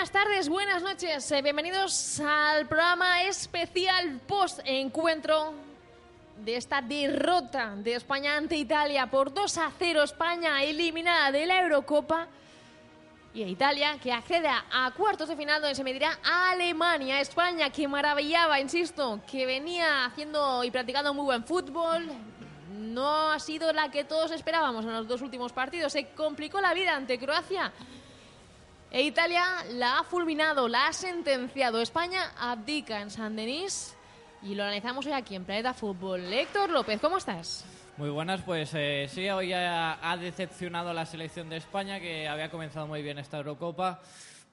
buenas tardes, buenas noches. Eh, bienvenidos al programa especial post-encuentro de esta derrota de España ante Italia por 2 a 0. España eliminada de la Eurocopa. Y Italia que accede a cuartos de final donde se medirá a Alemania. España que maravillaba, insisto, que venía haciendo y practicando muy buen fútbol. No ha sido la que todos esperábamos en los dos últimos partidos. Se complicó la vida ante Croacia. E Italia la ha fulminado, la ha sentenciado. España abdica en San Denis y lo analizamos hoy aquí en Planeta Fútbol. Héctor López, ¿cómo estás? Muy buenas, pues eh, sí, hoy ha, ha, decepcionado la selección de España, que había comenzado muy bien esta Eurocopa,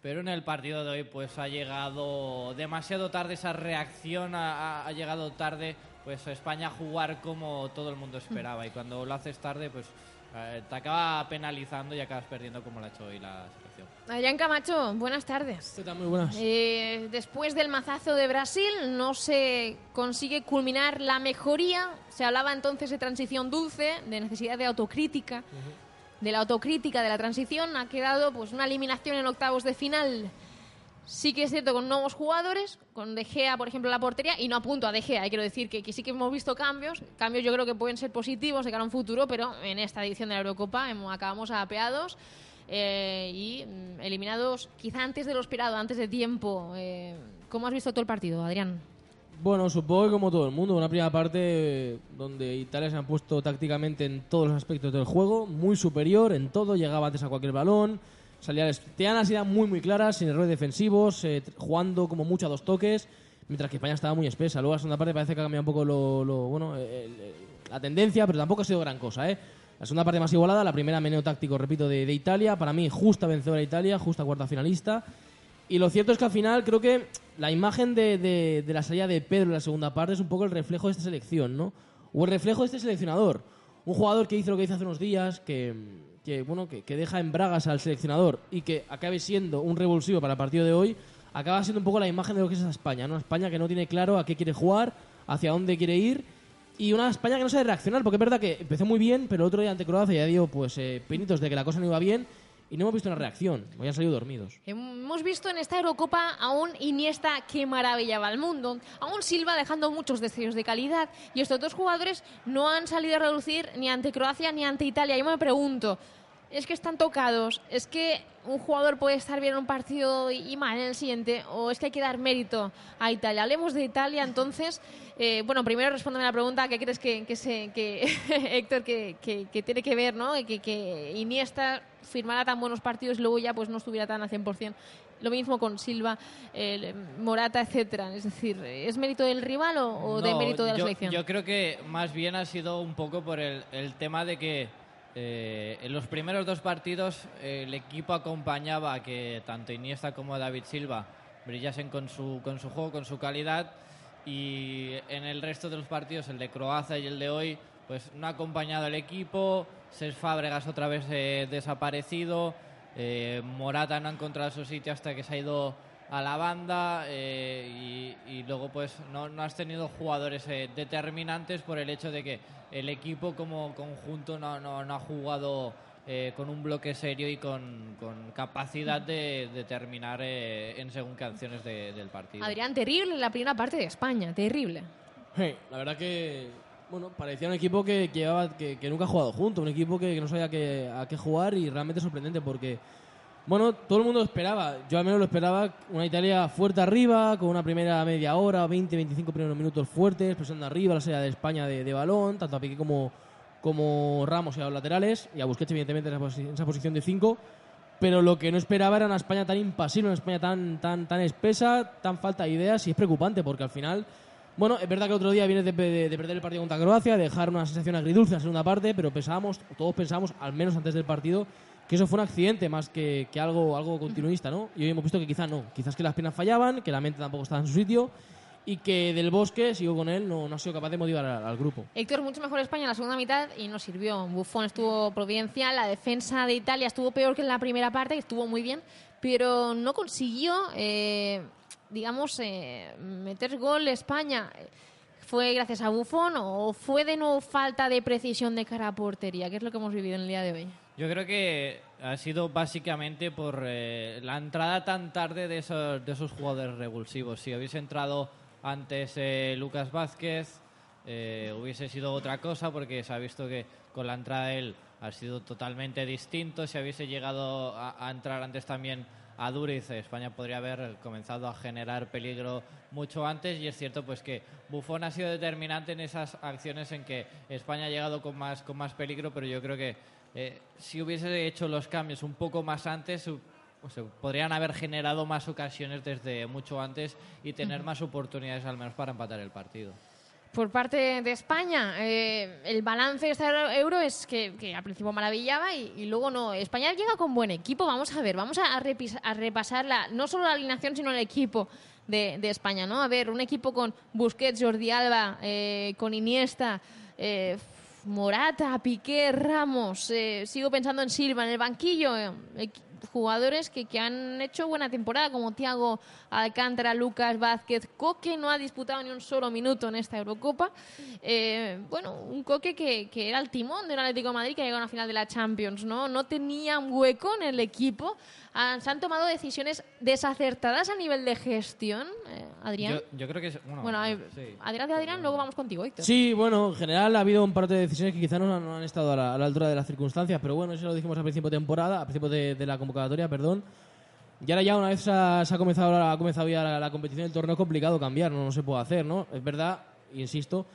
pero en el partido de hoy pues ha llegado demasiado tarde esa reacción, ha, ha llegado tarde pues España a jugar como todo el mundo esperaba y cuando lo haces tarde pues eh, te acaba penalizando y acabas perdiendo como lo ha hecho hoy la selección. Adrián Camacho, buenas tardes. ¿Qué tal? Muy buenas. Eh, después del mazazo de Brasil no se consigue culminar la mejoría. Se hablaba entonces de transición dulce, de necesidad de autocrítica. De la autocrítica de la transición ha quedado pues una eliminación en octavos de final. Sí que es cierto con nuevos jugadores, con De Gea, por ejemplo, en la portería, y no apunto a De Gea, quiero decir que, que, sí que hemos visto cambios, cambios yo creo que pueden ser positivos de cara a un futuro, pero en esta edición de la Eurocopa hemos, acabamos apeados eh, y mm, eliminados quizá antes de lo esperado, antes de tiempo. Eh, ¿Cómo has visto todo el partido, Adrián? Bueno, supongo que como todo el mundo, una primera parte donde Italia se han puesto tácticamente en todos los aspectos del juego, muy superior en todo, llegaba antes a cualquier balón, tenían las ideas muy muy claras, sin errores defensivos, eh, jugando como mucho a dos toques, mientras que España estaba muy espesa. Luego la segunda parte parece que ha cambiado un poco lo, bueno, la tendencia, pero tampoco ha sido gran cosa, ¿eh? La segunda parte más igualada, la primera meneo táctico, repito, de, de Italia. Para mí, justa vencedora de Italia, justa cuarta finalista. Y lo cierto es que al final creo que la imagen de, de, de, la salida de Pedro en la segunda parte es un poco el reflejo de esta selección, ¿no? O el reflejo de este seleccionador. Un jugador que hizo lo que hizo hace unos días, que, que bueno, que, que, deja en bragas al seleccionador y que acabe siendo un revulsivo para el partido de hoy, acaba siendo un poco la imagen de lo que es España, ¿no? España que no tiene claro a qué quiere jugar, hacia dónde quiere ir y una España que no sabe reaccionar, porque es verdad que empezó muy bien, pero el otro día ante Croacia ya dio pues eh, pinitos de que la cosa no iba bien y no hemos visto una reacción, hoy han salido dormidos. Hemos visto en esta Eurocopa a un Iniesta que maravillaba al mundo, a un Silva dejando muchos deseos de calidad y estos dos jugadores no han salido a reducir ni ante Croacia ni ante Italia. Yo me pregunto, es que están tocados, es que un jugador puede estar bien en un partido y mal en el siguiente, o es que hay que dar mérito a Italia. Hablemos de Italia, entonces. Eh, bueno, primero respóndeme la pregunta, ¿qué crees que, que, se, que Héctor, que, que, que, tiene que ver, ¿no? Que, que Iniesta firmara tan buenos partidos y luego ya pues no estuviera tan al 100%. Lo mismo con Silva, eh, Morata, etcétera. Es decir, ¿es mérito del rival o, o no, de mérito de la yo, selección? Yo creo que más bien ha sido un poco por el, el tema de que eh, en los primeros dos partidos eh, el equipo acompañaba a que tanto Iniesta como David Silva brillasen con su, con su juego, con su calidad. Y en el resto de los partidos, el de Croacia y el de hoy, pues no ha acompañado el equipo, Cés Fábregas otra vez eh, desaparecido, Morata no ha encontrado su sitio hasta que se ha ido a la banda y, y, luego pues no, no has tenido jugadores determinantes por el hecho de que el equipo como conjunto no, no, no ha jugado eh, con un bloque serio y con, con capacidad de, de terminar eh, en según canciones de, del partido. Adrián, terrible la primera parte de España, terrible. Hey, la verdad que bueno, parecía un equipo que, que, llevaba, que, que nunca ha jugado junto, un equipo que, que no sabía a qué jugar y realmente sorprendente porque bueno, todo el mundo esperaba. Yo al menos lo esperaba. Una Italia fuerte arriba, con una primera media hora, 20, 25 primeros minutos fuertes, presionando arriba la salida de España de, balón, tanto a Piqué como, como Ramos y a los laterales, y a Busquets, evidentemente, en esa, posición de 5. Pero lo que no esperaba era una España tan impasible, una España tan, tan, tan espesa, tan falta de ideas, y es preocupante, porque al final. Bueno, es verdad que otro día vienes de, perder el partido contra Croacia, dejar una sensación agridulce en la segunda parte, pero pensábamos, todos pensábamos, al menos antes del partido, que eso fue un accidente más que, que, algo, algo continuista, ¿no? Y hoy hemos visto que quizás no, quizás que las piernas fallaban, que la mente tampoco estaba en su sitio y que del bosque, sigo con él, no, no ha sido capaz de motivar al, grupo. Héctor, mucho mejor España en la segunda mitad y no sirvió. Buffon estuvo providencial, la defensa de Italia estuvo peor que en la primera parte, que estuvo muy bien, pero no consiguió, eh, digamos, eh, meter gol España. ¿Fue gracias a Buffon o fue de nuevo falta de precisión de cara a portería? ¿Qué es lo que hemos vivido en el día de hoy? Yo creo que ha sido básicamente por eh, la entrada tan tarde de esos, de esos jugadores revulsivos. Si hubiese entrado antes eh, Lucas Vázquez, eh, hubiese sido otra cosa porque se ha visto que con la entrada de él ha sido totalmente distinto. Si hubiese llegado a, a entrar antes también a Duriz, España podría haber comenzado a generar peligro mucho antes y es cierto pues que Buffon ha sido determinante en esas acciones en que España ha llegado con más, con más peligro, pero yo creo que eh, si hubiese hecho los cambios un poco más antes, su- pues, se podrían haber generado más ocasiones desde mucho antes y tener más oportunidades al menos para empatar el partido. Por parte de España, eh, el balance de este euro es que, que al principio maravillaba y, y luego no. España llega con buen equipo. Vamos a ver, vamos a, a repis- a repasar la, no solo la alineación, sino el equipo de, de España. ¿no? A ver, un equipo con Busquets, Jordi Alba, eh, con Iniesta, eh, Morata, Piqué, Ramos. eh, sigo pensando en Silva en el banquillo. eh, jugadores que, que han hecho buena temporada, como Thiago Alcántara, Lucas Vázquez, Coque no ha disputado ni un solo minuto en esta Eurocopa. Eh, bueno, un Coque que, que era el timón del Atlético Madrid, que llegado a una final de la Champions, ¿no? No tenía un hueco en el equipo. Han- se han tomado decisiones desacertadas a nivel de gestión, eh, Adrián. Yo, yo creo que es, bueno, bueno, sí. adelante Adrián, luego vamos contigo, Héctor. Sí, bueno, en general ha habido un par de decisiones que quizá no han, no han estado a la, a la altura de las circunstancias, pero bueno, eso lo dijimos al principio de temporada, al principio de, de la convocatoria, perdón. Y ahora ya una vez se ha, se ha comenzado, ha comenzado ya la, la competición del torneo, es complicado cambiar, no, no se puede hacer, ¿no? Es verdad, insisto,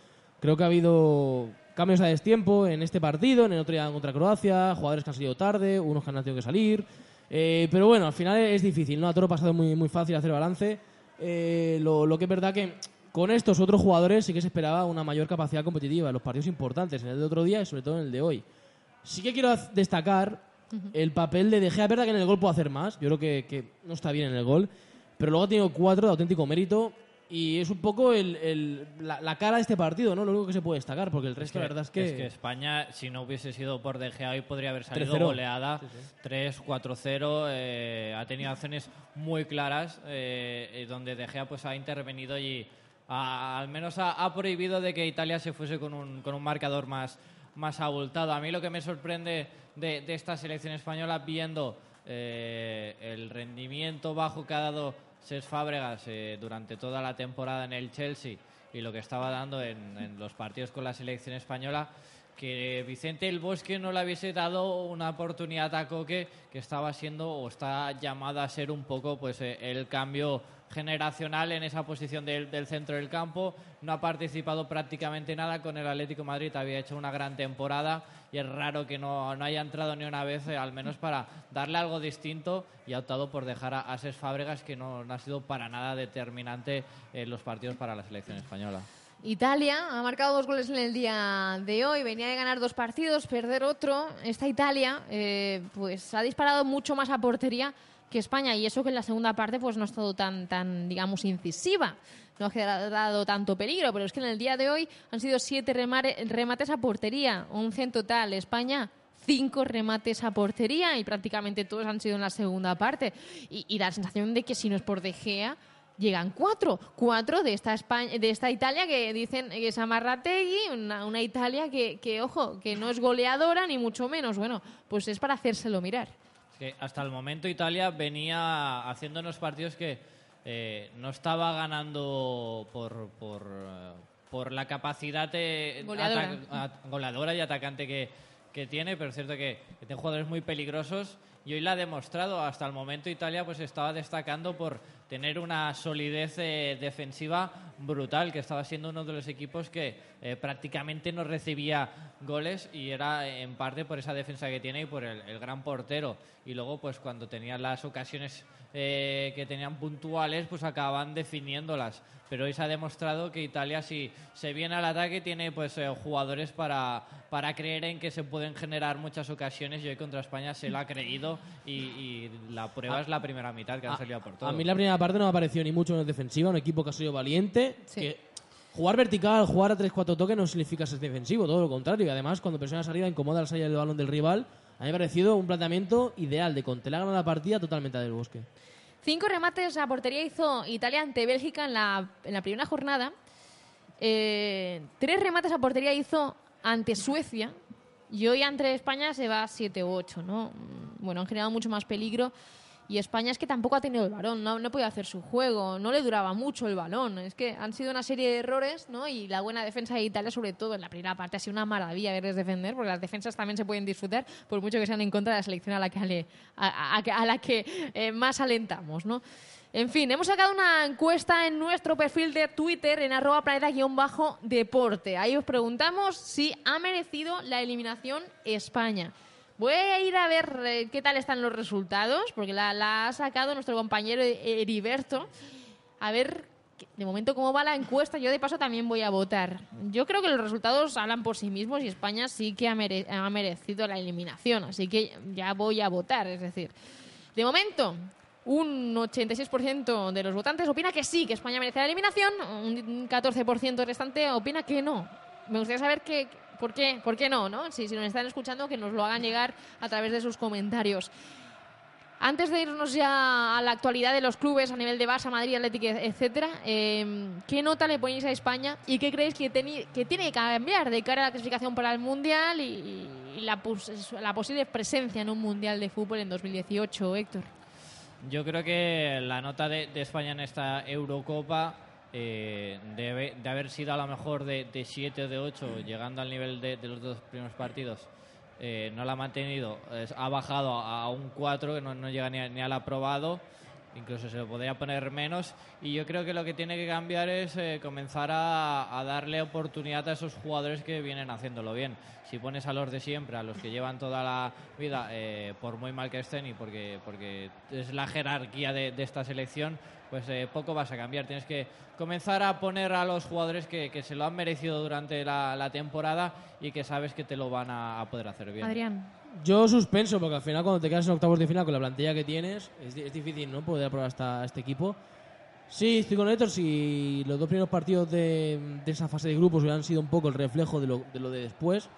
creo que ha habido cambios a destiempo en este partido, en el otro día contra Croacia, jugadores que han salido tarde, unos que han tenido que salir. Eh, pero bueno, al final es difícil, ¿no? A toro pasado es muy, muy fácil hacer balance. Eh, lo, lo que es verdad que con estos otros jugadores sí que se esperaba una mayor capacidad competitiva en los partidos importantes, en el de otro día y sobre todo en el de hoy. Sí que quiero destacar el papel de De Gea. Es verdad que en el gol puede hacer más. Yo creo que, que no está bien en el gol. Pero luego ha tenido cuatro de auténtico mérito. Y es un poco el- el- la, la cara de este partido, ¿no? Lo único que se puede destacar. Porque el resto, la verdad es que. España, si no hubiese sido por De Gea, hoy podría haber salido 3-0. goleada 3-4-0. eh, ha tenido acciones muy claras eh, eh, donde De Gea pues, ha intervenido y ha- al menos ha, ha prohibido de que Italia se fuese con un, con un marcador más, más abultado. A mí lo que me sorprende de, de esta selección española, viendo eh, el rendimiento bajo que ha dado Cesc Fábregas eh, durante toda la temporada en el Chelsea y lo que estaba dando en, en los partidos con la selección española, que Vicente el Bosque no le hubiese dado una oportunidad a Coque, que estaba siendo o está llamado a ser un poco pues eh, el cambio generacional en esa posición del, centro del campo. No ha participado prácticamente nada con el Atlético Madrid, había hecho una gran temporada y es raro que no, no haya entrado ni una vez, eh, al menos para darle algo distinto y ha optado por dejar a, a Cesc Fábregas, que no, no ha sido para nada determinante en los partidos para la selección española. Italia ha marcado dos goles en el día de hoy. Venía de ganar dos partidos, perder otro. Esta Italia, eh, pues ha disparado mucho más a portería que España y eso que en la segunda parte pues no ha estado tan, tan digamos, incisiva. No ha dado tanto peligro, pero es que en el día de hoy han sido siete remates a portería, 11 en total. España cinco remates a portería y prácticamente todos han sido en la segunda parte. Y, y la sensación de que si no es por De Gea, llegan cuatro, cuatro de esta España, de esta Italia que dicen que es Amarrategui, una, una Italia que, que, ojo, que no es goleadora ni mucho menos. Bueno, pues es para hacérselo mirar. Que hasta el momento Italia venía haciendo unos partidos que eh, no estaba ganando por, por, eh, por la capacidad de Goleadora. goleadora y atacante que, que tiene, pero es cierto que, que tiene jugadores muy peligrosos y hoy la ha demostrado. Hasta el momento Italia pues estaba destacando por tener una solidez eh, defensiva brutal, que estaba siendo uno de los equipos que eh, prácticamente no recibía goles y era en parte por esa defensa que tiene y por el, el gran portero. Y luego pues cuando tenían las ocasiones eh, que tenían puntuales pues acababan definiéndolas. Pero hoy se ha demostrado que Italia si se viene al ataque tiene pues eh, jugadores para, para creer en que se pueden generar muchas ocasiones y hoy contra España se lo ha creído y, y la prueba es la primera mitad que han salido por todo. A mí la primera parte no me ha parecido ni mucho en defensiva, un equipo que ha sido valiente. Sí. que jugar vertical, jugar a 3-4 toques no significa ser defensivo, todo lo contrario. Y además, cuando presionas arriba, incomoda la salida del balón del rival. A mí me ha parecido un planteamiento ideal de contelar la partida totalmente a del bosque. Cinco remates a portería hizo Italia ante Bélgica en la, en la primera jornada. Eh, tres remates a portería hizo ante Suecia. Y hoy entre España se va 7-8, ¿no? Mm, Bueno, han generado mucho más peligro. Y España es que tampoco ha tenido el balón, no, no podía hacer su juego, no le duraba mucho el balón. Es que han sido una serie de errores, ¿no? Y la buena defensa de Italia, sobre todo en la primera parte, ha sido una maravilla verles defender, porque las defensas también se pueden disfrutar, por mucho que sean en contra de la selección a la que, ale- a, la que eh, más alentamos, ¿no? En fin, hemos sacado una encuesta en nuestro perfil de Twitter en arroba planeta-deporte. Ahí os preguntamos si ha merecido la eliminación España. Voy a ir a ver eh, qué tal están los resultados, porque la, ha sacado nuestro compañero Heriberto. A ver, de momento, cómo va la encuesta. Yo, de paso, también voy a votar. Yo creo que los resultados hablan por sí mismos y España sí que ha, ha merecido la eliminación. Así que ya voy a votar, es decir. De momento, un 86% de los votantes opina que sí, que España merece la eliminación, un 14% restante opina que no. Me gustaría saber qué, por, qué, por qué no, ¿no? Si, si nos están escuchando, que nos lo hagan llegar a través de sus comentarios. Antes de irnos ya a la actualidad de los clubes a nivel de Barça, Madrid, Atlético, etcétera, eh, ¿qué nota le ponéis a España y qué creéis que, que tiene que cambiar de cara a la clasificación para el Mundial y, y la, pos- la posible presencia en un Mundial de fútbol en 2018, Héctor? Yo creo que la nota de, de España en esta Eurocopa eh, debe de haber sido a lo mejor de, de 7 o de 8, llegando al nivel de, de los dos primeros partidos. eh, no la ha mantenido, es- ha bajado a, a un 4, que no, no llega ni, a- ni al aprobado, incluso se lo podría poner menos. Y yo creo que lo que tiene que cambiar es eh, comenzar a, darle oportunidad a esos jugadores que vienen haciéndolo bien. Si pones a los de siempre, a los que llevan toda la vida, eh, por muy mal que estén y porque, porque es la jerarquía de, esta selección, pues eh, poco vas a cambiar. Tienes que comenzar a poner a los jugadores que, se lo han merecido durante la, la temporada y que sabes que te lo van a, a poder hacer bien. Adrián. Yo suspenso, porque al final cuando te quedas en octavos de final con la plantilla que tienes, es, di- es difícil no poder aprobar hasta este equipo. Sí, estoy con Héctor, si los dos primeros partidos de, esa fase de grupos hubieran sido un poco el reflejo de lo de, lo de después,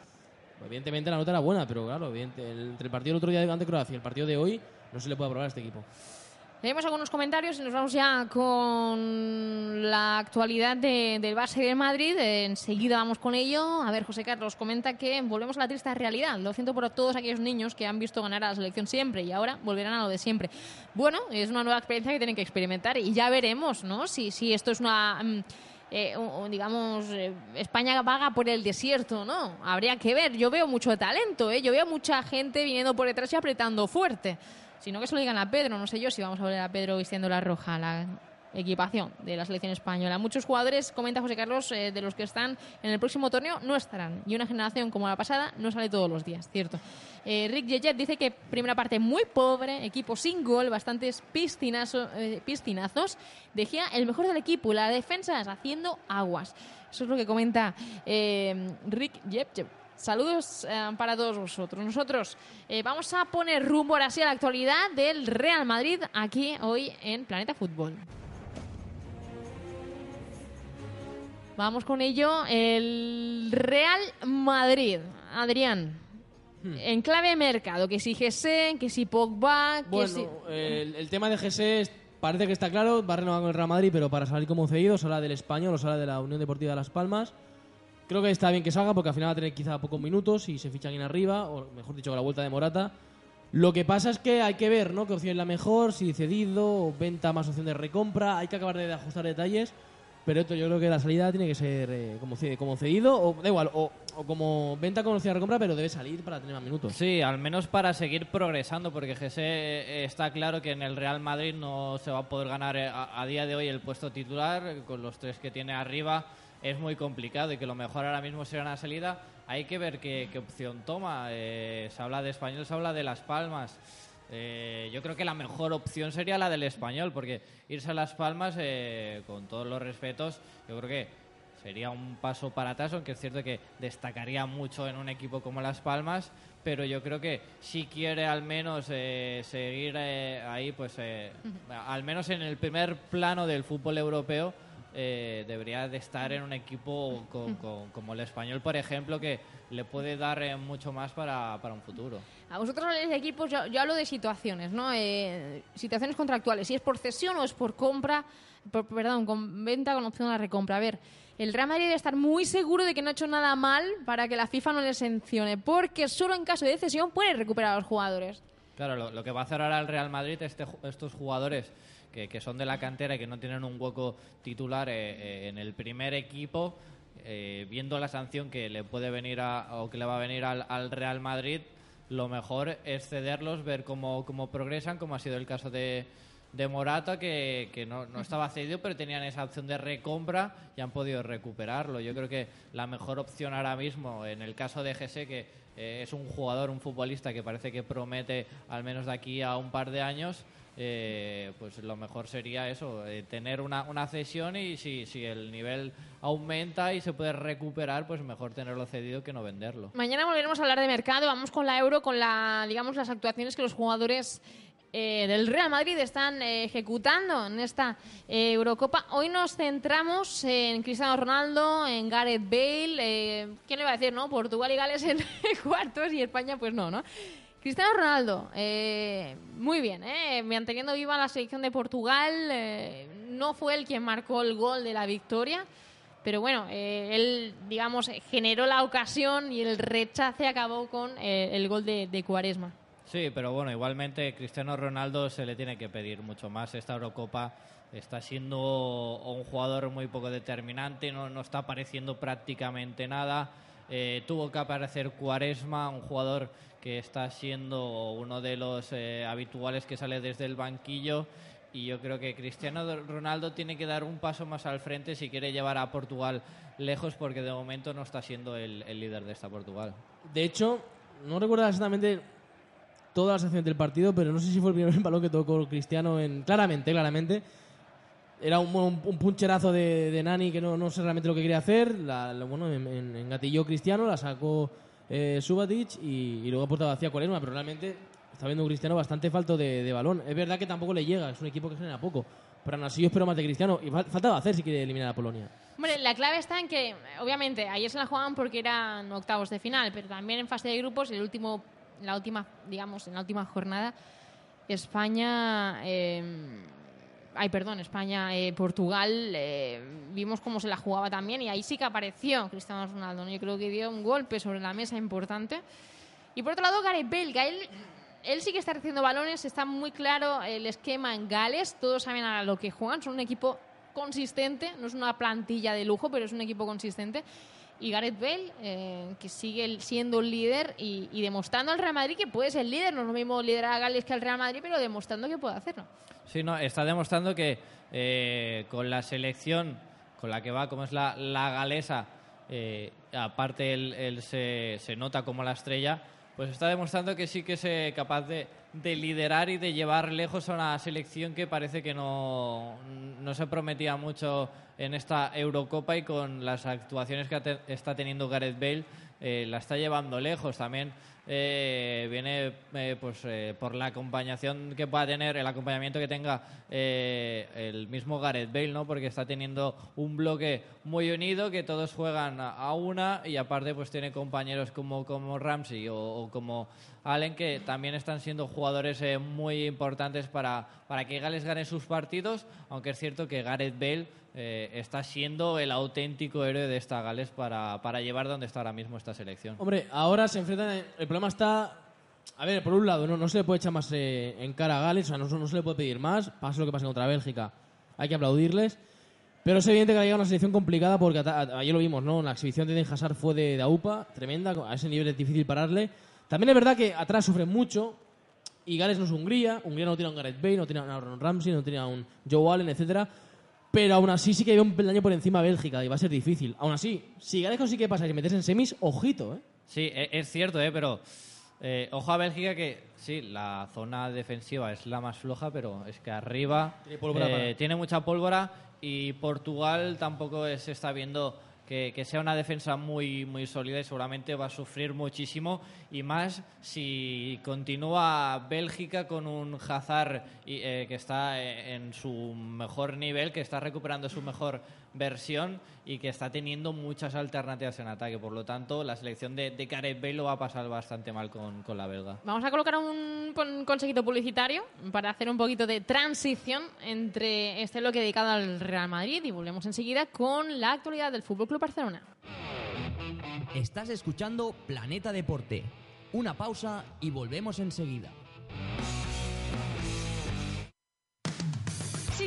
evidentemente la nota era buena, pero claro, evidente- entre el partido del otro día de ante Croacia y el partido de hoy, no se le puede aprobar a este equipo. Leemos algunos comentarios y nos vamos ya con la actualidad de- del Barça y del Madrid. Enseguida vamos con ello. A ver, José Carlos comenta que volvemos a la triste realidad. Lo siento por todos aquellos niños que han visto ganar a la selección siempre y ahora volverán a lo de siempre. Bueno, es una nueva experiencia que tienen que experimentar y ya veremos, ¿no? Si, si esto es una... mm, eh, digamos, eh, España vaga por el desierto, ¿no? Habría que ver. Yo veo mucho talento, ¿eh? Yo veo mucha gente viniendo por detrás y apretando fuerte. Si no, que se lo digan a Pedro. No sé yo si vamos a ver a Pedro vistiendo la roja, la equipación de la selección española. Muchos jugadores, comenta José Carlos, eh, de los que están en el próximo torneo no estarán. Y una generación como la pasada no sale todos los días, cierto. Eh, Rick Yejet dice que primera parte muy pobre, equipo sin gol, bastantes piscinazo- eh, piscinazos. Dejía el mejor del equipo la defensa haciendo aguas. Eso es lo que comenta eh, Rick Yejet. Saludos eh, para todos vosotros. Nosotros eh, vamos a poner rumbo ahora sí a la actualidad del Real Madrid aquí hoy en Planeta Fútbol. Vamos con ello. El Real Madrid. Adrián. En clave de mercado, que si GC, que si Pogba, que Bueno, si... el, el tema de es- parece que está claro, va a renovar con el Real Madrid, pero para salir como cedido, habla del español habla de la Unión Deportiva de Las Palmas. Creo que está bien que salga porque al final va a tener quizá pocos minutos y se ficha alguien arriba, o mejor dicho, con la vuelta de Morata. Lo que pasa es que hay que ver, ¿no? Qué opción es la mejor, si cedido o venta más opción de recompra. Hay que acabar de ajustar detalles. Pero esto yo creo que la salida tiene que ser eh, como, como cedido, o da igual, o, o como venta con opción de recompra, pero debe salir para tener más minutos. Sí, al menos para seguir progresando, porque Jesse eh, está claro que en el Real Madrid no se va a poder ganar eh, a, a día de hoy el puesto titular, con los tres que tiene arriba es muy complicado y que lo mejor ahora mismo será una salida. Hay que ver qué, qué opción toma. Eh, se habla de español, se habla de Las Palmas. Eh, yo creo que la mejor opción sería la del español, porque irse a Las Palmas, eh, con todos los respetos, yo creo que sería un paso para atrás, aunque es cierto que destacaría mucho en un equipo como Las Palmas, pero yo creo que si quiere al menos eh, seguir eh, ahí, pues eh, al menos en el primer plano del fútbol europeo, eh, debería de estar en un equipo como el español, por ejemplo, que le puede dar eh, mucho más para, para, un futuro. A vosotros habláis de equipos, yo, hablo de situaciones, ¿no? Eh, situaciones contractuales, si es por cesión o es por compra, perdón, con venta con opción a recompra. A ver, el Real Madrid debe estar muy seguro de que no ha hecho nada mal para que la FIFA no le sancione, porque solo en caso de cesión puede recuperar a los jugadores. Claro, lo, que va a hacer ahora el Real Madrid, este, estos jugadores que, son de la cantera y que no tienen un hueco titular eh, eh, en el primer equipo, eh, viendo la sanción que le puede venir o que le va a venir al, Real Madrid, lo mejor es cederlos, ver cómo, cómo progresan, como ha sido el caso de, de Morata, que, que no, no, estaba cedido, pero tenían esa opción de recompra y han podido recuperarlo. Yo creo que la mejor opción ahora mismo, en el caso de GC, que es un jugador, un futbolista que parece que promete, al menos de aquí a un par de años, eh, pues lo mejor sería eso, eh, tener una, una, cesión y si, si el nivel aumenta y se puede recuperar, pues mejor tenerlo cedido que no venderlo. Mañana volveremos a hablar de mercado, vamos con la Euro, con la, digamos, las actuaciones que los jugadores eh, del Real Madrid están ejecutando en esta Eurocopa. Hoy nos centramos en Cristiano Ronaldo, en Gareth Bale, ¿quién le va a decir, no? Portugal y Gales en cuartos y España pues no, ¿no? Cristiano Ronaldo, eh, muy bien, eh, manteniendo viva la selección de Portugal, eh, no fue el quien marcó el gol de la victoria, pero bueno, eh, él, digamos, generó la ocasión y el rechace acabó con el gol de, de, Cuaresma. Sí, pero bueno, igualmente Cristiano Ronaldo se le tiene que pedir mucho más. Esta Eurocopa está siendo un jugador muy poco determinante, no, no está apareciendo prácticamente nada. Tuvo que aparecer Cuaresma, un jugador que está siendo uno de los eh, habituales que sale desde el banquillo y yo creo que Cristiano Ronaldo tiene que dar un paso más al frente si quiere llevar a Portugal lejos porque de momento no está siendo el, líder de esta Portugal. De hecho, no recuerdo exactamente todas las acciones del partido, pero no sé si fue el primer balón que tocó Cristiano en claramente, claramente. Era un, puncherazo de, Nani que no, no, sé realmente lo que quería hacer. La, bueno, engatilló Cristiano, la sacó eh, Subatic y, luego puerta vacía Cuaresma, pero realmente está viendo un Cristiano bastante falto de, balón. Es verdad que tampoco le llega, es un equipo que genera poco. Pero aún así yo espero más de Cristiano y falta hacer si quiere eliminar a Polonia. Hombre, la clave está en que, obviamente, ayer se la jugaban porque eran octavos de final, pero también en fase de grupos, el último, la última, digamos, en la última jornada, España eh, ay, perdón, España, eh, Portugal, eh, vimos cómo se la jugaba también y ahí sí que apareció Cristiano Ronaldo. Yo creo que dio un golpe sobre la mesa importante. Y por otro lado, Gareth Bale, él, él sí que está recibiendo balones, está muy claro el esquema en Gales, todos saben a lo que juegan, son un equipo consistente, no es una plantilla de lujo, pero es un equipo consistente y Gareth Bale, eh, que sigue siendo el líder y, demostrando al Real Madrid que puede ser líder. No es lo mismo liderar a Gales que al Real Madrid, pero demostrando que puede hacerlo. Sí, no, está demostrando que eh, con la selección con la que va, como es la, la galesa, eh, aparte él, se, se, nota como la estrella, pues está demostrando que sí que es capaz de, de, liderar y de llevar lejos a una selección que parece que no, no se prometía mucho en esta Eurocopa y con las actuaciones que está teniendo Gareth Bale eh, la está llevando lejos también eh, viene eh, pues eh, por la acompañación que pueda tener el acompañamiento que tenga el mismo Gareth Bale no porque está teniendo un bloque muy unido que todos juegan a una y aparte pues tiene compañeros como como Ramsey o, como Allen que también están siendo jugadores muy importantes para para que Gales gane sus partidos aunque es cierto que Gareth Bale eh, está siendo el auténtico héroe de esta Gales para, para llevar donde está ahora mismo esta selección. Hombre, ahora se enfrentan. El problema está. A ver, por un lado, no, no se le puede echar más eh, en cara a Gales, o sea, no, no, se le puede pedir más. Pase lo que pase contra Bélgica, hay que aplaudirles. Pero es evidente que ha llegado una selección complicada porque ayer lo vimos, ¿no? La exhibición de Den Hazard fue de, de AUPA, tremenda, a ese nivel es difícil pararle. También es verdad que atrás sufren mucho y Gales no es Hungría. Hungría no tiene a un Gareth Bale, no tiene a un Aaron Ramsey, no tiene a un Joe Allen, etcétera. Pero aún así sí que hay un peldaño por encima de Bélgica y va a ser difícil. Aún así, si Gales consigue pasar y meterse en semis, ojito, ¿eh? Sí, e, es cierto, ¿eh? Pero eh, ojo a Bélgica que sí, la zona defensiva es la más floja, pero es que arriba tiene, eh, tiene mucha pólvora y Portugal tampoco se está viendo que, que sea una defensa muy, muy sólida y seguramente va a sufrir muchísimo. Y más si continúa Bélgica con un Hazard y, eh, que está eh, en su mejor nivel, que está recuperando su mejor versión y que está teniendo muchas alternativas en ataque. Por lo tanto, la selección de, de Gareth Bale lo va a pasar bastante mal con, con la belga. Vamos a colocar un con- consejito publicitario para hacer un poquito de transición entre este bloque dedicado al Real Madrid y volvemos enseguida con la actualidad del Fútbol Club Barcelona. Estás escuchando Planeta Deporte. Una pausa y volvemos enseguida.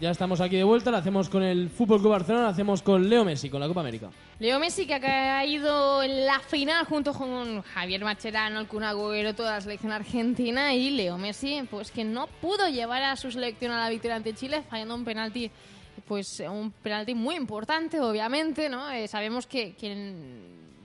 Ya estamos aquí de vuelta, lo hacemos con el Fútbol Club Barcelona, lo hacemos con Leo Messi, con la Copa América. Leo Messi que ha caído en la final junto con Javier Macherano, el Kun toda la selección argentina y Leo Messi pues que no pudo llevar a su selección a la victoria ante Chile fallando un penalti pues un penalti muy importante obviamente, ¿no? Eh, sabemos que, que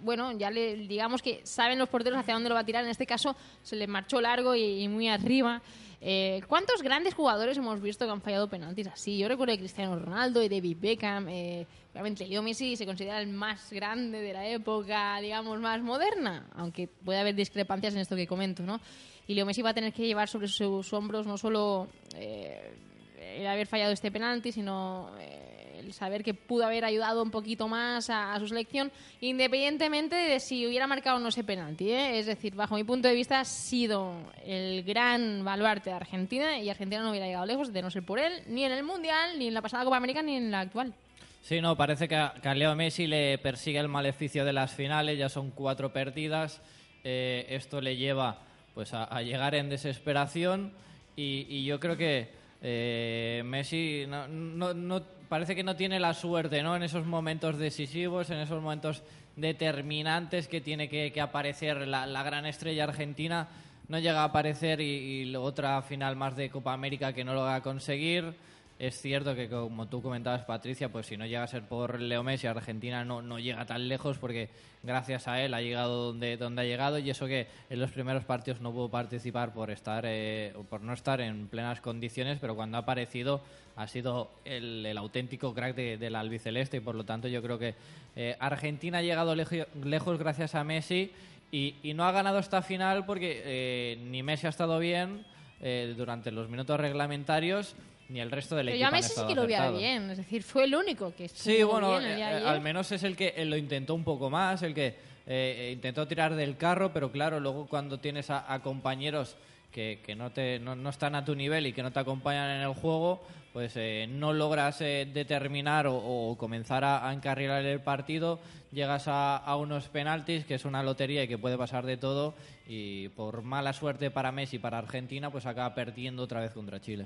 bueno, ya le digamos que saben los porteros hacia dónde lo va a tirar. En este caso se le marchó largo y, muy arriba. Eh, ¿Cuántos grandes jugadores hemos visto que han fallado penaltis así? Yo recuerdo de Cristiano Ronaldo y David Beckham. Eh, obviamente Leo Messi se considera el más grande de la época, digamos, más moderna, aunque puede haber discrepancias en esto que comento, ¿no? Y Leo Messi va a tener que llevar sobre sus hombros no solo eh, el haber fallado este penalti, sino eh, saber que pudo haber ayudado un poquito más a, su selección, independientemente de si hubiera marcado o no ese penalti. ¿eh? Es decir, bajo mi punto de vista, ha sido el gran baluarte de Argentina y Argentina no hubiera llegado lejos de no ser por él, ni en el Mundial, ni en la pasada Copa América, ni en la actual. Sí, no, parece que a, Leo Messi le persigue el maleficio de las finales, ya son cuatro perdidas. eh, esto le lleva pues a, llegar en desesperación y, y yo creo que eh, Messi no, no- no- parece que no tiene la suerte ¿no? en esos momentos decisivos, en esos momentos determinantes que tiene que, que aparecer la, gran estrella argentina. No llega a aparecer y, y otra final más de Copa América que no lo va a conseguir. Es cierto que, como tú comentabas, Patricia, pues si no llega a ser por Leo Messi, Argentina no, no llega tan lejos porque gracias a él ha llegado donde, donde ha llegado y eso que en los primeros partidos no pudo participar por, estar, eh, por no estar en plenas condiciones, pero cuando ha aparecido ha sido el, auténtico crack de- del albiceleste y por lo tanto yo creo que eh, Argentina ha llegado lejo- lejos gracias a Messi y, y no ha ganado esta final porque eh, ni Messi ha estado bien eh, durante los minutos reglamentarios ni el resto del Pero equipo. yo a Messi sí que lo veía bien, es decir, fue el único que estuvo Sí, bueno, bien el día de eh, ayer. al menos es el que eh, lo intentó un poco más, el que eh, eh, intentó tirar del carro, pero claro, luego cuando tienes a, a compañeros que, que no, te, no, no están a tu nivel y que no te acompañan en el juego, pues eh, no logras eh, determinar o, o comenzar a, a encarrilar el partido, llegas a, a unos penaltis, que es una lotería y que puede pasar de todo, y por mala suerte para Messi y para Argentina, pues acaba perdiendo otra vez contra Chile.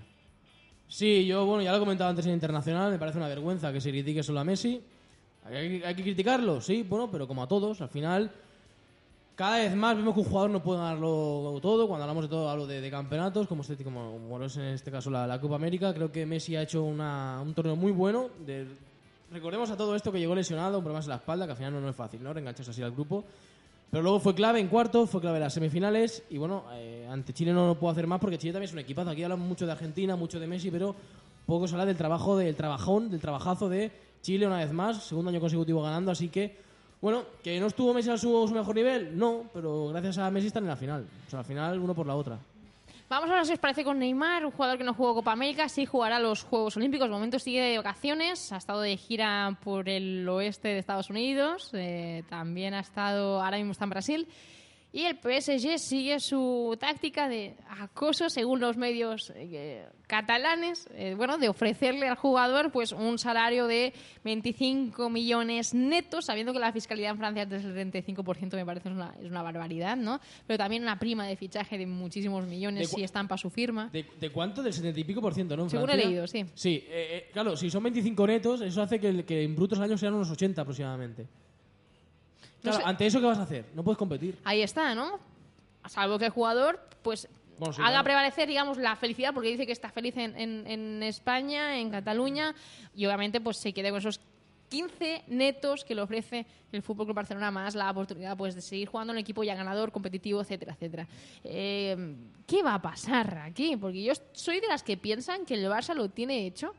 Sí, yo, bueno, ya lo he comentado antes en Internacional, me parece una vergüenza que se critique solo a Messi. ¿Hay, hay que criticarlo? Sí, bueno, pero como a todos, al final, cada vez más vemos que un jugador no puede ganarlo todo. Cuando hablamos de todo, hablo de, de campeonatos, como, este, como, como es en este caso la, la Copa América. Creo que Messi ha hecho una- un torneo muy bueno. De, recordemos a todo esto que llegó lesionado, un problema en la espalda, que al final no, no es fácil, ¿no? Reengancharse así al grupo. Pero luego fue clave en cuartos, fue clave en las semifinales y bueno, eh, ante Chile no lo puedo hacer más porque Chile también es un equipazo. Aquí hablamos mucho de Argentina, mucho de Messi, pero poco se habla del trabajo, del trabajón, del trabajazo de Chile una vez más, segundo año consecutivo ganando, así que bueno, que no estuvo Messi a su, mejor nivel, no, pero gracias a Messi están en la final. O sea, al final uno por la otra. Vamos ahora, si os parece, con Neymar, un jugador que no jugó Copa América, sí jugará los Juegos Olímpicos. De momento sigue de vacaciones, ha estado de gira por el oeste de Estados Unidos, eh, también ha estado, ahora mismo está en Brasil. Y el PSG sigue su táctica de acoso, según los medios eh, catalanes, eh, bueno, de ofrecerle al jugador pues un salario de 25 millones netos, sabiendo que la fiscalidad en Francia es del 75%, me parece es una, es una barbaridad, ¿no? Pero también una prima de fichaje de muchísimos millones ¿De si estampa su firma. ¿De, de cuánto? Del 70 y pico por ciento, ¿no? en Según he leído, sí. Sí, eh, eh, claro, si son 25 netos, eso hace que, que en brutos al año sean unos 80 aproximadamente. Claro, sé. ante eso, ¿qué vas a hacer? No puedes competir. Ahí está, ¿no? Salvo que el jugador, pues, Bueno, sí, haga claro. prevalecer, digamos, la felicidad, porque dice que está feliz en, en- en España, en Cataluña, y obviamente, pues, se quede con esos 15 netos que le ofrece el Fútbol Club Barcelona, más la oportunidad, pues, de seguir jugando en un equipo ya ganador, competitivo, etcétera, etcétera. Eh, ¿Qué va a pasar aquí? Porque yo soy de las que piensan que el Barça lo tiene hecho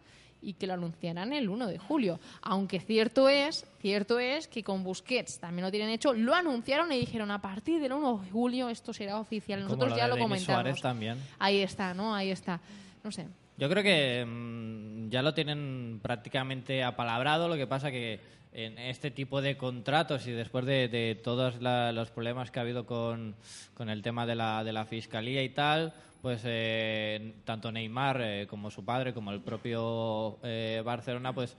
y que lo anunciarán el 1 de julio. Aunque cierto es, cierto es que con Busquets también lo tienen hecho, lo anunciaron y dijeron a partir del 1 de julio esto será oficial. Como Nosotros lo ya de lo Denis comentamos. Suárez también. Ahí está, ¿no? Ahí está. No sé. Yo creo que mm, ya lo tienen prácticamente apalabrado, lo que pasa que en este tipo de contratos y después de, de todos la- los problemas que ha habido con, con el tema de la, de la fiscalía y tal, pues eh, tanto Neymar eh, como su padre, como el propio eh, Barcelona, pues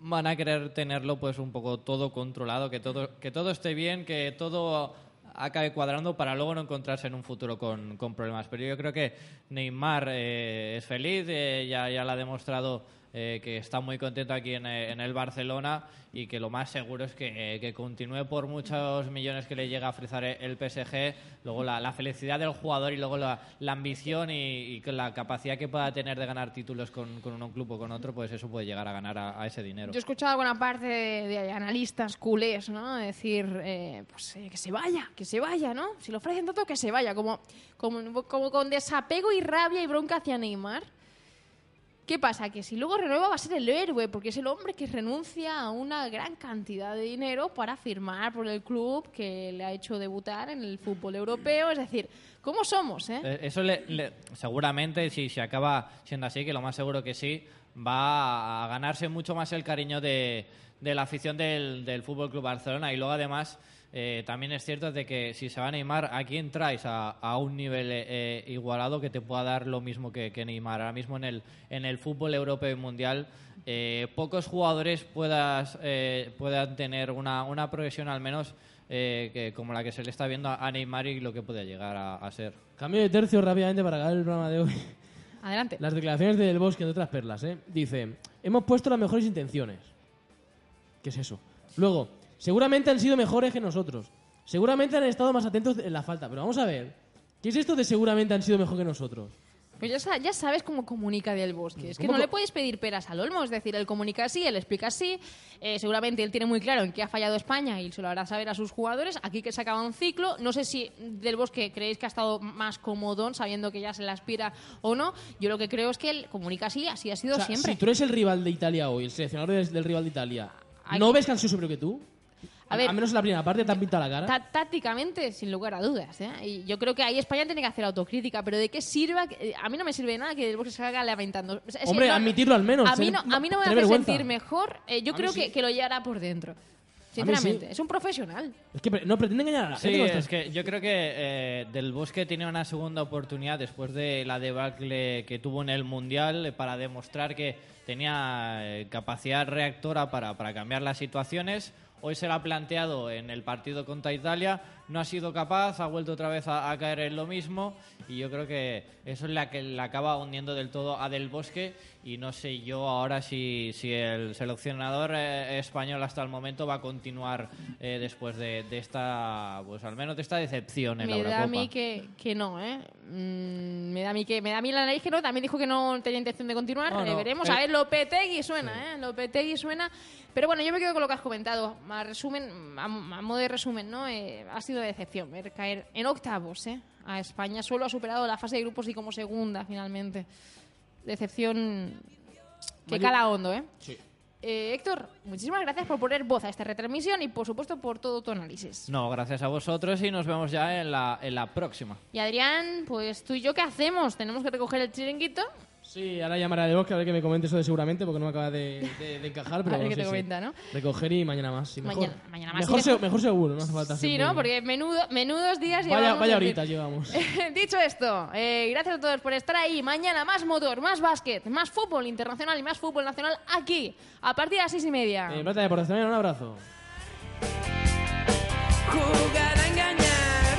van a querer tenerlo pues un poco todo controlado, que todo, que todo esté bien, que todo acabe cuadrando para luego no encontrarse en un futuro con, con problemas. Pero yo creo que Neymar eh, es feliz, eh, ya, ya lo ha demostrado eh, que está muy contento aquí en, eh, en el Barcelona y que lo más seguro es que, eh, que continúe por muchos millones que le llega a ofrecer el PSG, luego la, la felicidad del jugador y luego la, la ambición y, y la capacidad que pueda tener de ganar títulos con, con un club o con otro, pues eso puede llegar a ganar a, a ese dinero. Yo he escuchado alguna parte de, de analistas culés, ¿no? Decir, eh, pues eh, que se vaya, que se vaya, ¿no? Si lo ofrecen tanto, que se vaya. Como, como, como con desapego y rabia y bronca hacia Neymar. ¿Qué pasa? Que si luego renueva va a ser el héroe, porque es el hombre que renuncia a una gran cantidad de dinero para firmar por el club que le ha hecho debutar en el fútbol europeo. Es decir, ¿cómo somos, eh? Eh, Eso le- le- seguramente, si se acaba siendo así, que lo más seguro que sí, va a ganarse mucho más el cariño de, de la afición del, del Fútbol Club Barcelona. Y luego, además, eh, también es cierto de que si se va a Neymar, ¿a quién traes a, a un nivel eh, eh, igualado que te pueda dar lo mismo que, que Neymar? Ahora mismo en el, en el fútbol europeo y mundial, eh, pocos jugadores puedas, eh, puedan tener una, una progresión al menos. eh, que, como la que se le está viendo a Neymar y lo que puede llegar a- a ser. Cambio de tercio rápidamente para acabar el programa de hoy. Adelante. Las declaraciones de Del Bosque, de otras perlas, ¿eh? Dice, hemos puesto las mejores intenciones. ¿Qué es eso? Luego, seguramente han sido mejores que nosotros. Seguramente han estado más atentos en la falta. Pero vamos a ver, ¿qué es esto de seguramente han sido mejor que nosotros? Pues ya, sa- ya sabes cómo comunica Del Bosque. Es que ¿Cómo no co- le puedes pedir peras al olmo. Es decir, él comunica así, él explica así. Eh, seguramente él tiene muy claro en qué ha fallado España y se lo hará saber a sus jugadores. Aquí que se acaba un ciclo. No sé si Del Bosque creéis que ha estado más cómodo sabiendo que ya se le aspira o no. Yo lo que creo es que él comunica así, así ha sido O sea, siempre. si tú eres el rival de Italia hoy, el seleccionador del, del rival de Italia, Hay- ¿no ves que han sido superior que tú? A ver, al menos en la primera parte te han pintado la cara. Tá- tácticamente, sin lugar a dudas. ¿eh? Y yo creo que ahí España tiene que hacer autocrítica, pero ¿de qué sirva? eh, A mí no me sirve de nada que Del Bosque se haga lamentando. Es- es Hombre, no- admitirlo al menos, A mí ser- no, a mí no me hace vergüenza. sentir mejor. eh, yo A creo sí. que, que lo llevará por dentro. sí. Sinceramente, es un profesional. Es que no pretende engañar a la gente. Sí, es que yo creo que eh, Del Bosque tiene una segunda oportunidad después de la debacle que tuvo en el Mundial eh, para demostrar que tenía eh, capacidad reactora para, para cambiar las situaciones. Hoy se lo ha planteado en el partido contra Italia, no ha sido capaz, ha vuelto otra vez a, a caer en lo mismo y yo creo que eso es la que le acaba hundiendo del todo a Del Bosque y no sé yo ahora si, si el seleccionador eh, español hasta el momento va a continuar eh, después de, de esta, pues al menos de esta decepción en la Me da a Eurocopa. mí que, que no, ¿eh? Mm, me da a mí que me da a mí la nariz que no. También dijo que no tenía intención de continuar. No, Eh, no. veremos. Eh, A ver, Lopetegui suena, ¿eh? Lopetegui suena. Pero bueno, yo me quedo con lo que has comentado. A resumen, a, a modo de resumen, ¿no? Eh, ha sido de decepción ver caer en octavos, ¿eh? A España solo ha superado la fase de grupos y como segunda finalmente. Decepción que Mario- cala hondo, ¿eh? Sí. Eh, Héctor, muchísimas gracias por poner voz a esta retransmisión y por supuesto por todo tu análisis. No, gracias a vosotros y nos vemos ya en la, en la próxima. Y Adrián, pues tú y yo, ¿qué hacemos? Tenemos que recoger el chiringuito Sí, ahora llamaré a De Bosque a ver que me comente eso de seguramente porque no me acaba de, de- de encajar. Pero A ver qué sí, te sí. comenta, ¿no? Recoger y mañana más. Sí, mejor. Mañana- mañana más. Mejor, Sí, se- mejor. mejor seguro, no hace falta Sí, ser ¿no? Porque menudo, menudos días Vaya, llevamos. vaya fin. llevamos. Dicho esto, eh, gracias a todos por estar ahí. Mañana más motor, más básquet, más fútbol internacional y más fútbol nacional aquí, a partir de las seis y media. Eh, Plata de un abrazo. jugar a engañar.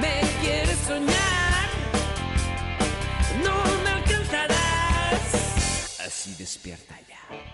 Me quieres soñar, despierta ya.